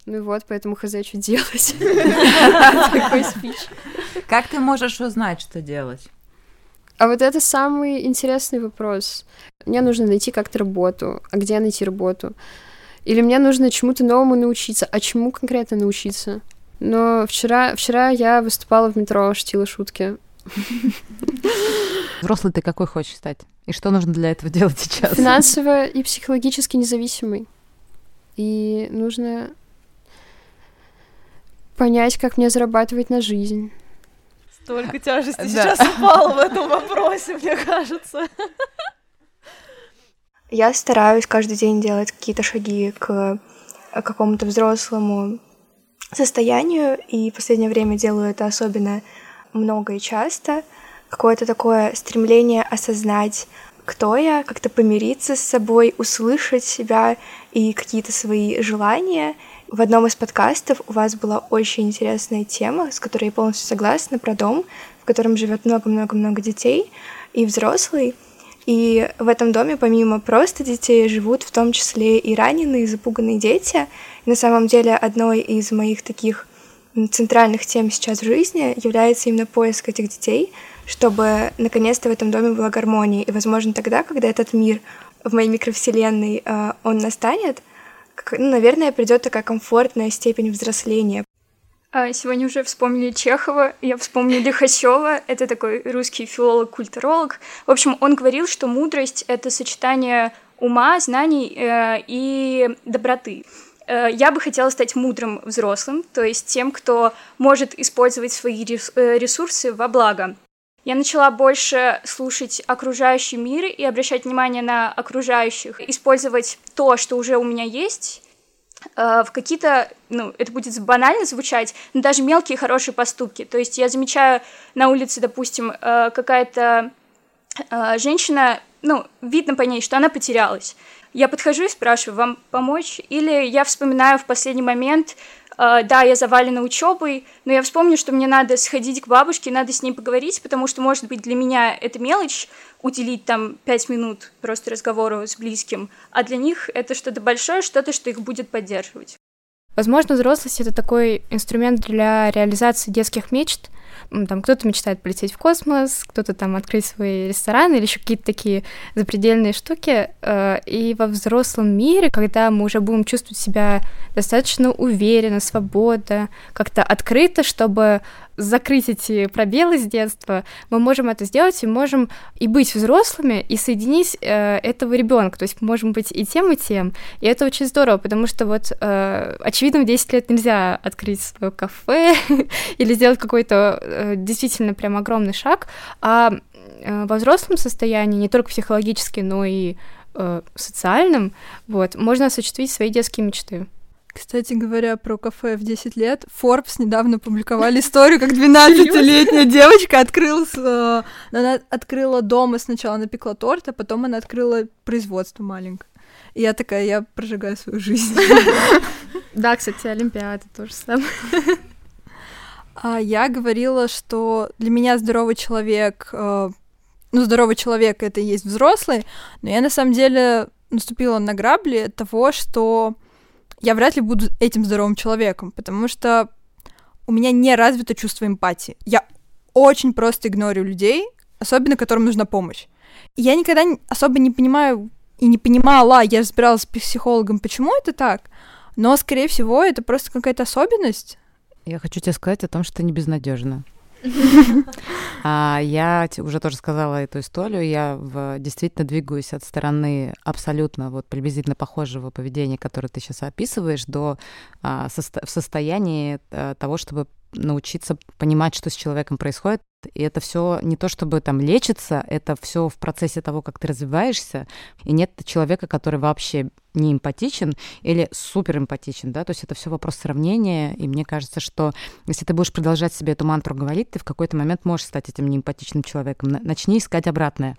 Ну и вот, поэтому хз, что делать. Такой спич. Как ты можешь узнать, что делать? А вот это самый интересный вопрос. Мне нужно найти как-то работу. А где найти работу? Или мне нужно чему-то новому научиться? А чему конкретно научиться? Но вчера, вчера я выступала в метро, шутила шутки. Взрослый ты какой хочешь стать? И что нужно для этого делать сейчас? Финансово и психологически независимый. И нужно понять, как мне зарабатывать на жизнь. Столько тяжести Да. сейчас упало в этом вопросе, мне кажется. Я стараюсь каждый день делать какие-то шаги к какому-то взрослому состоянию, и в последнее время делаю это особенно много и часто. Какое-то такое стремление осознать, кто я, как-то помириться с собой, услышать себя и какие-то свои желания. В одном из подкастов у вас была очень интересная тема, с которой я полностью согласна, про дом, в котором живет много-много-много детей и взрослый. И в этом доме, помимо просто детей, живут в том числе и раненые, запуганные дети. И на самом деле одной из моих таких центральных тем сейчас в жизни является именно поиск этих детей, чтобы наконец-то в этом доме была гармония. И, возможно, тогда, когда этот мир в моей микровселенной, э, он настанет, ну, наверное, придет такая комфортная степень взросления. А, Сегодня уже вспомнили Чехова, я вспомню Лихачева, это такой русский филолог-культуролог. В общем, он говорил, что мудрость — это сочетание ума, знаний э, и доброты. Э, Я бы хотела стать мудрым взрослым, то есть тем, кто может использовать свои э, ресурсы во благо. Я начала больше слушать окружающий мир и обращать внимание на окружающих, использовать то, что уже у меня есть, э, в какие-то, ну, это будет банально звучать, но даже мелкие хорошие поступки. То есть я замечаю на улице, допустим, какая-то женщина, ну, видно по ней, что она потерялась. Я подхожу и спрашиваю, вам помочь? Или я вспоминаю в последний момент, э, да, я завалена учебой, но я вспомню, что мне надо сходить к бабушке, надо с ней поговорить, потому что, может быть, для меня это мелочь, уделить там пять минут просто разговору с близким, а для них это что-то большое, что-то, что их будет поддерживать. Возможно, взрослость — это такой инструмент для реализации детских мечт. Там кто-то мечтает полететь в космос, кто-то там открыть свой ресторан или еще какие-то такие запредельные штуки. Э, И во взрослом мире, когда мы уже будем чувствовать себя достаточно уверенно, свободно, как-то открыто, чтобы закрыть эти пробелы с детства, мы можем это сделать и можем и быть взрослыми, и соединить э, этого ребенка. То есть мы можем быть и тем, и тем. И это очень здорово, потому что вот, э, очевидно, в 10 лет нельзя открыть свое кафе или сделать какой-то действительно прям огромный шаг, а э, во взрослом состоянии, не только психологически, но и э, социальном, вот, можно осуществить свои детские мечты. Кстати говоря, про кафе в 10 лет, Forbes недавно публиковали историю, как 12-летняя девочка открыла, э, она открыла дома сначала напекла торт, а потом она открыла производство маленькое. И я такая, я прожигаю свою жизнь. Да, кстати, Олимпиада тоже самое. А я говорила, что для меня здоровый человек, э, ну, здоровый человек это и есть взрослый, но я на самом деле наступила на грабли того, что я вряд ли буду этим здоровым человеком, потому что у меня не развито чувство эмпатии. Я очень просто игнорю людей, особенно которым нужна помощь. Я никогда особо не понимаю и не понимала, я разбиралась с психологом, почему это так, но, скорее всего, это просто какая-то особенность. Я хочу тебе сказать о том, что ты не безнадежна. А я уже тоже сказала эту историю. Я в, действительно двигаюсь от стороны абсолютно вот приблизительно похожего поведения, которое ты сейчас описываешь, до а, в состоянии а, того, чтобы научиться понимать, что с человеком происходит. И это все не то, чтобы там лечится, это все в процессе того, как ты развиваешься. И нет человека, который вообще не эмпатичен или супер эмпатичен, да, то есть это все вопрос сравнения, и мне кажется, что если ты будешь продолжать себе эту мантру говорить, ты в какой-то момент можешь стать этим неэмпатичным человеком. Начни искать обратное.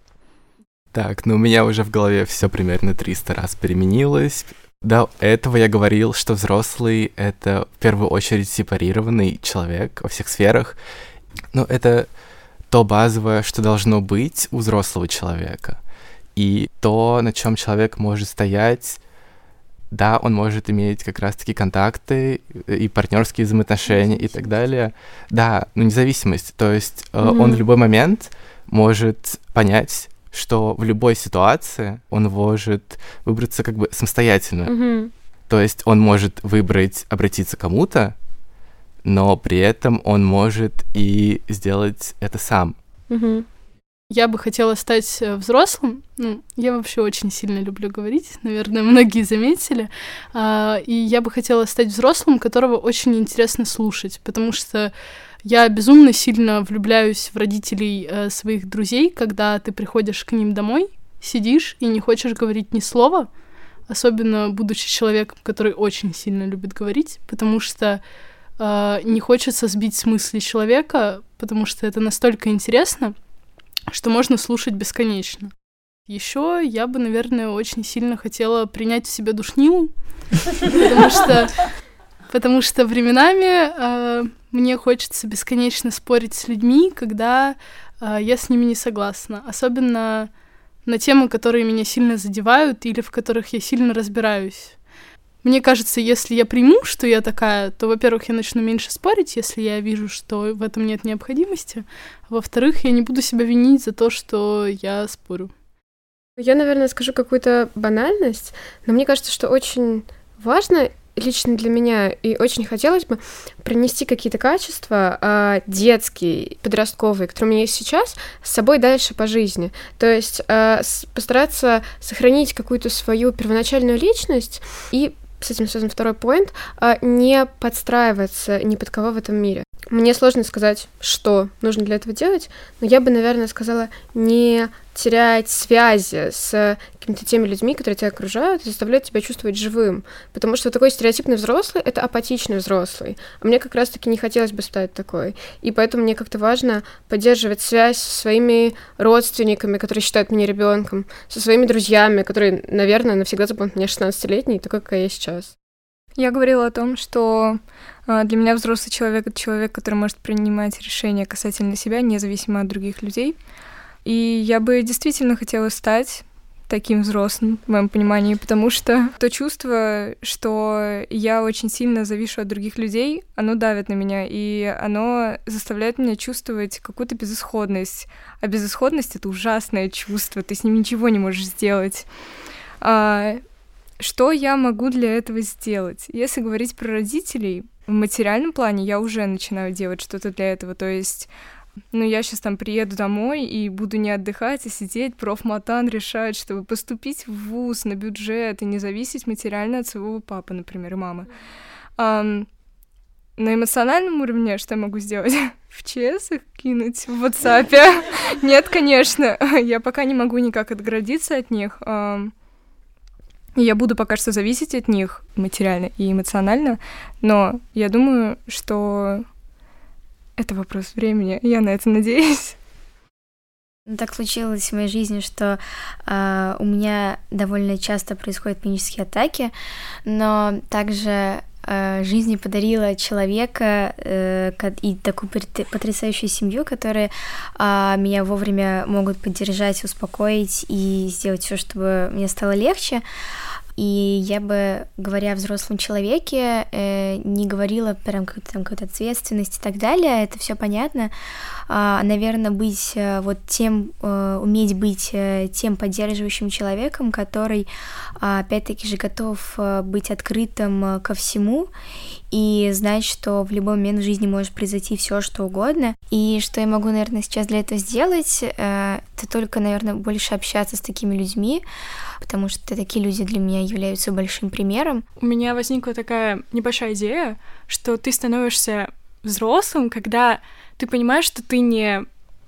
Так, ну у меня уже в голове все примерно 300 раз переменилось. До этого я говорил, что взрослый — это в первую очередь сепарированный человек во всех сферах. Но это то базовое, что должно быть у взрослого человека. И то, на чем человек может стоять, да, он может иметь как раз-таки контакты и партнерские взаимоотношения и так далее. Да, но независимость. То есть mm-hmm. он в любой момент может понять, что в любой ситуации он может выбраться как бы самостоятельно. Mm-hmm. То есть он может выбрать обратиться к кому-то, но при этом он может и сделать это сам. Mm-hmm. Я бы хотела стать э, взрослым. Ну, я вообще очень сильно люблю говорить, наверное, многие заметили. А, и я бы хотела стать взрослым, которого очень интересно слушать, потому что я безумно сильно влюбляюсь в родителей э, своих друзей, когда ты приходишь к ним домой, сидишь и не хочешь говорить ни слова, особенно будучи человеком, который очень сильно любит говорить, потому что э, не хочется сбить с мысли человека, потому что это настолько интересно, что можно слушать бесконечно. Еще я бы, наверное, очень сильно хотела принять в себя душнилу, потому что, потому что временами э, мне хочется бесконечно спорить с людьми, когда э, я с ними не согласна, особенно на темы, которые меня сильно задевают или в которых я сильно разбираюсь. Мне кажется, если я приму, что я такая, то, во-первых, я начну меньше спорить, если я вижу, что в этом нет необходимости. А во-вторых, я не буду себя винить за то, что я спорю. Я, наверное, скажу какую-то банальность, но мне кажется, что очень важно лично для меня и очень хотелось бы принести какие-то качества э, детские, подростковые, которые у меня есть сейчас, с собой дальше по жизни. То есть э, с, постараться сохранить какую-то свою первоначальную личность и с этим связан второй поинт, а, не подстраиваться ни под кого в этом мире. Мне сложно сказать, что нужно для этого делать, но я бы, наверное, сказала не терять связи с какими-то теми людьми, которые тебя окружают, и заставляют тебя чувствовать живым. Потому что такой стереотипный взрослый — это апатичный взрослый. А мне как раз-таки не хотелось бы стать такой. И поэтому мне как-то важно поддерживать связь со своими родственниками, которые считают меня ребенком, со своими друзьями, которые, наверное, навсегда запомнят меня 16-летней, такой, какая я сейчас. Я говорила о том, что а, для меня взрослый человек — это человек, который может принимать решения касательно себя, независимо от других людей. И я бы действительно хотела стать таким взрослым, в моем понимании, потому что то чувство, что я очень сильно завишу от других людей, оно давит на меня, и оно заставляет меня чувствовать какую-то безысходность. А безысходность — это ужасное чувство, ты с ним ничего не можешь сделать. А, что я могу для этого сделать? Если говорить про родителей, в материальном плане я уже начинаю делать что-то для этого, то есть ну, я сейчас там приеду домой и буду не отдыхать, а сидеть, профматан решать, чтобы поступить в ВУЗ на бюджет и не зависеть материально от своего папы, например, и мамы. Um, на эмоциональном уровне что я могу сделать? В ЧС их кинуть в WhatsApp? Нет, конечно. Я пока не могу никак отгородиться от них. Я буду пока что зависеть от них материально и эмоционально, но я думаю, что это вопрос времени. Я на это надеюсь. Так случилось в моей жизни, что э, у меня довольно часто происходят панические атаки, но также э, жизнь подарила человека э, и такую потрясающую семью, которые э, меня вовремя могут поддержать, успокоить и сделать все, чтобы мне стало легче. И я бы, говоря о взрослом человеке, э, не говорила прям какой-то ответственности и так далее, это все понятно. А, наверное, быть э, вот тем, э, уметь быть э, тем поддерживающим человеком, который, а, опять-таки же, готов быть открытым ко всему и знать, что в любой момент в жизни может произойти все, что угодно. И что я могу, наверное, сейчас для этого сделать, это только, наверное, больше общаться с такими людьми, потому что такие люди для меня являются большим примером. У меня возникла такая небольшая идея, что ты становишься взрослым, когда ты понимаешь, что ты не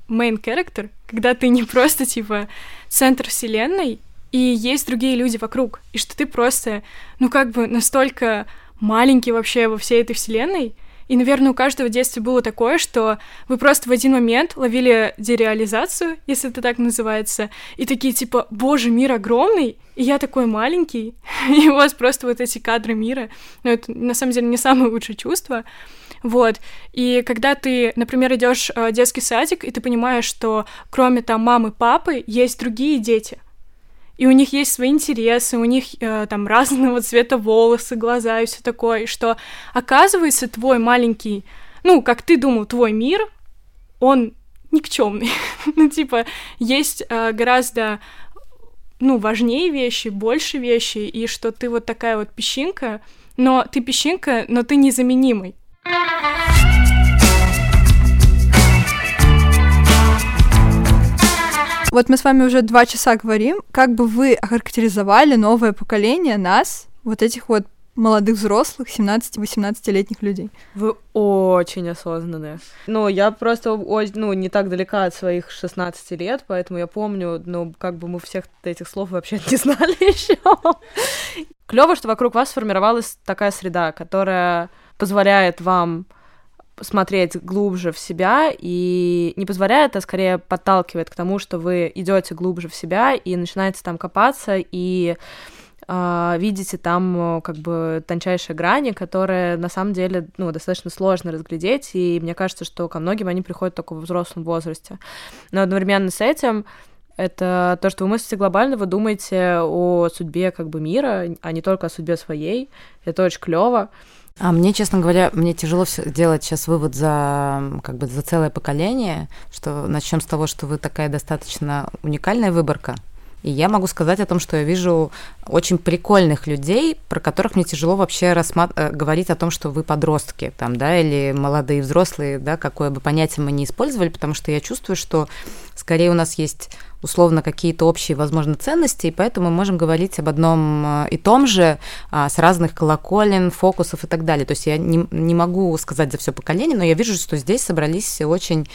main character, когда ты не просто, типа, центр вселенной, и есть другие люди вокруг, и что ты просто, ну, как бы настолько маленький вообще во всей этой вселенной, и, наверное, у каждого в детстве было такое, что вы просто в один момент ловили дереализацию, если это так называется, и такие типа, боже, мир огромный, и я такой маленький, и у вас просто вот эти кадры мира. Но это на самом деле не самое лучшее чувство. Вот. И когда ты, например, идешь в детский садик, и ты понимаешь, что кроме там мамы, папы, есть другие дети, и у них есть свои интересы, у них э, там разного цвета волосы, глаза и все такое, что оказывается твой маленький, ну, как ты думал, твой мир, он никчемный. ну, типа, есть э, гораздо ну, важнее вещи, больше вещи, и что ты вот такая вот песчинка, но ты песчинка, но ты незаменимый. Вот мы с вами уже два часа говорим. Как бы вы охарактеризовали новое поколение нас, вот этих вот молодых взрослых, 17-18-летних людей? Вы очень осознанные. Ну, я просто ну, не так далека от своих 16 лет, поэтому я помню, ну, как бы мы всех этих слов вообще не знали еще. Клево, что вокруг вас сформировалась такая среда, которая позволяет вам смотреть глубже в себя и не позволяет, а скорее подталкивает к тому, что вы идете глубже в себя и начинаете там копаться и э, видите там как бы тончайшие грани, которые на самом деле ну, достаточно сложно разглядеть, и мне кажется, что ко многим они приходят только в взрослом возрасте. Но одновременно с этим это то, что вы мыслите глобально, вы думаете о судьбе как бы мира, а не только о судьбе своей. Это очень клево. А мне, честно говоря, мне тяжело делать сейчас вывод за, как бы, за целое поколение, что начнем с того, что вы такая достаточно уникальная выборка. И я могу сказать о том, что я вижу очень прикольных людей, про которых мне тяжело вообще рассмат... Э, говорить о том, что вы подростки, там, да, или молодые взрослые, да, какое бы понятие мы не использовали, потому что я чувствую, что скорее у нас есть условно какие-то общие, возможно, ценности, и поэтому мы можем говорить об одном э, и том же а, с разных колоколен, фокусов и так далее. То есть я не, не могу сказать за все поколение, но я вижу, что здесь собрались очень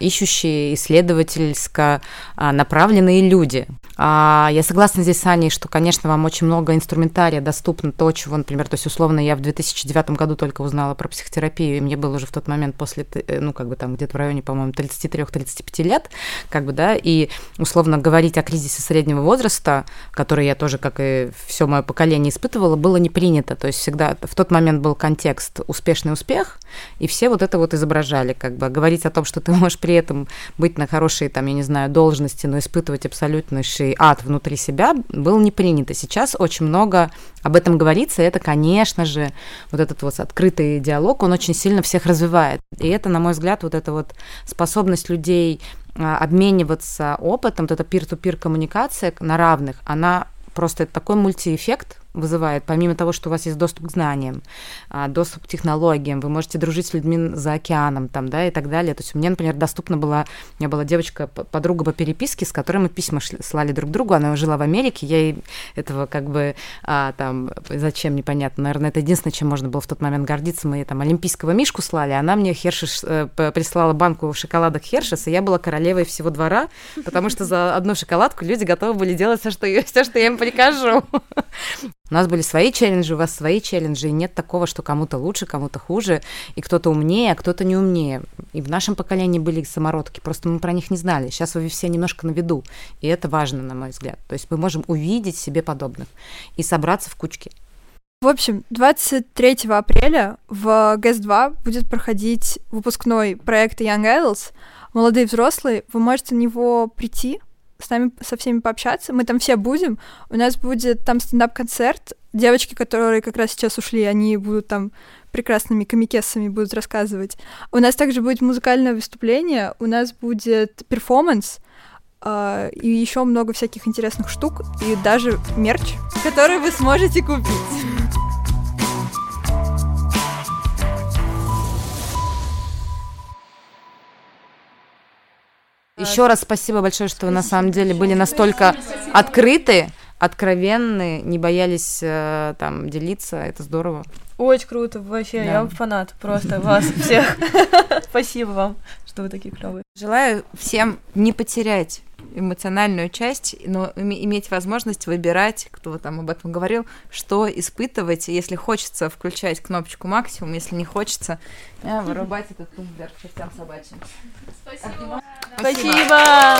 ищущие, исследовательско а, направленные люди. Я согласна здесь с Аней, что, конечно, вам очень много инструментария доступно, то, чего, например, то есть, условно, я в 2009 году только узнала про психотерапию, и мне было уже в тот момент после, э, ну, как бы там где-то в районе, по-моему, 33-35 лет, как бы, да, и условно говорить о кризисе среднего возраста, который я тоже, как и все мое поколение испытывала, было не принято. То есть всегда в тот момент был контекст успешный успех, и все вот это вот изображали, как бы говорить о том, что ты можешь при этом быть на хорошей, там, я не знаю, должности, но испытывать абсолютнейший ад внутри себя, было не принято. Сейчас очень много об этом говорится, и это, конечно же, вот этот вот открытый диалог, он очень сильно всех развивает. И это, на мой взгляд, вот эта вот способность людей а, обмениваться опытом, вот эта пир-ту-пир коммуникация на равных, она просто это такой мультиэффект, вызывает, помимо того, что у вас есть доступ к знаниям, а, доступ к технологиям, вы можете дружить с людьми за океаном там, да, и так далее. То есть мне, например, доступна была, у меня была девочка, подруга по переписке, с которой мы письма слали друг другу, она жила в Америке, я ей этого как бы а, там, зачем, непонятно, наверное, это единственное, чем можно было в тот момент гордиться, мы там олимпийского мишку слали, она мне Хершиш э, прислала банку шоколадок Хершес, и я была королевой всего двора, потому что за одну шоколадку люди готовы были делать все, что, все, что я им прикажу. У нас были свои челленджи, у вас свои челленджи, и нет такого, что кому-то лучше, кому-то хуже, и кто-то умнее, а кто-то не умнее. И в нашем поколении были самородки, просто мы про них не знали. Сейчас вы все немножко на виду, и это важно, на мой взгляд. То есть мы можем увидеть себе подобных и собраться в кучке. В общем, 23 апреля в ГЭС-2 будет проходить выпускной проект Young Adults. Молодые взрослые, вы можете на него прийти, с нами со всеми пообщаться. Мы там все будем. У нас будет там стендап-концерт. Девочки, которые как раз сейчас ушли, они будут там прекрасными комикесами будут рассказывать. У нас также будет музыкальное выступление, у нас будет перформанс, э, и еще много всяких интересных штук, и даже мерч, который вы сможете купить. Еще раз спасибо большое, что вы на самом деле были настолько открыты, откровенны, не боялись э, там делиться. Это здорово. Очень круто, вообще, Да. я фанат просто вас всех. Спасибо вам, что вы такие клевые. Желаю всем не потерять эмоциональную часть, но име- иметь возможность выбирать, кто там об этом говорил, что испытывать. Если хочется, включать кнопочку максимум, если не хочется, э, вырубать этот пункт вверх к чертям собачьим. Спасибо!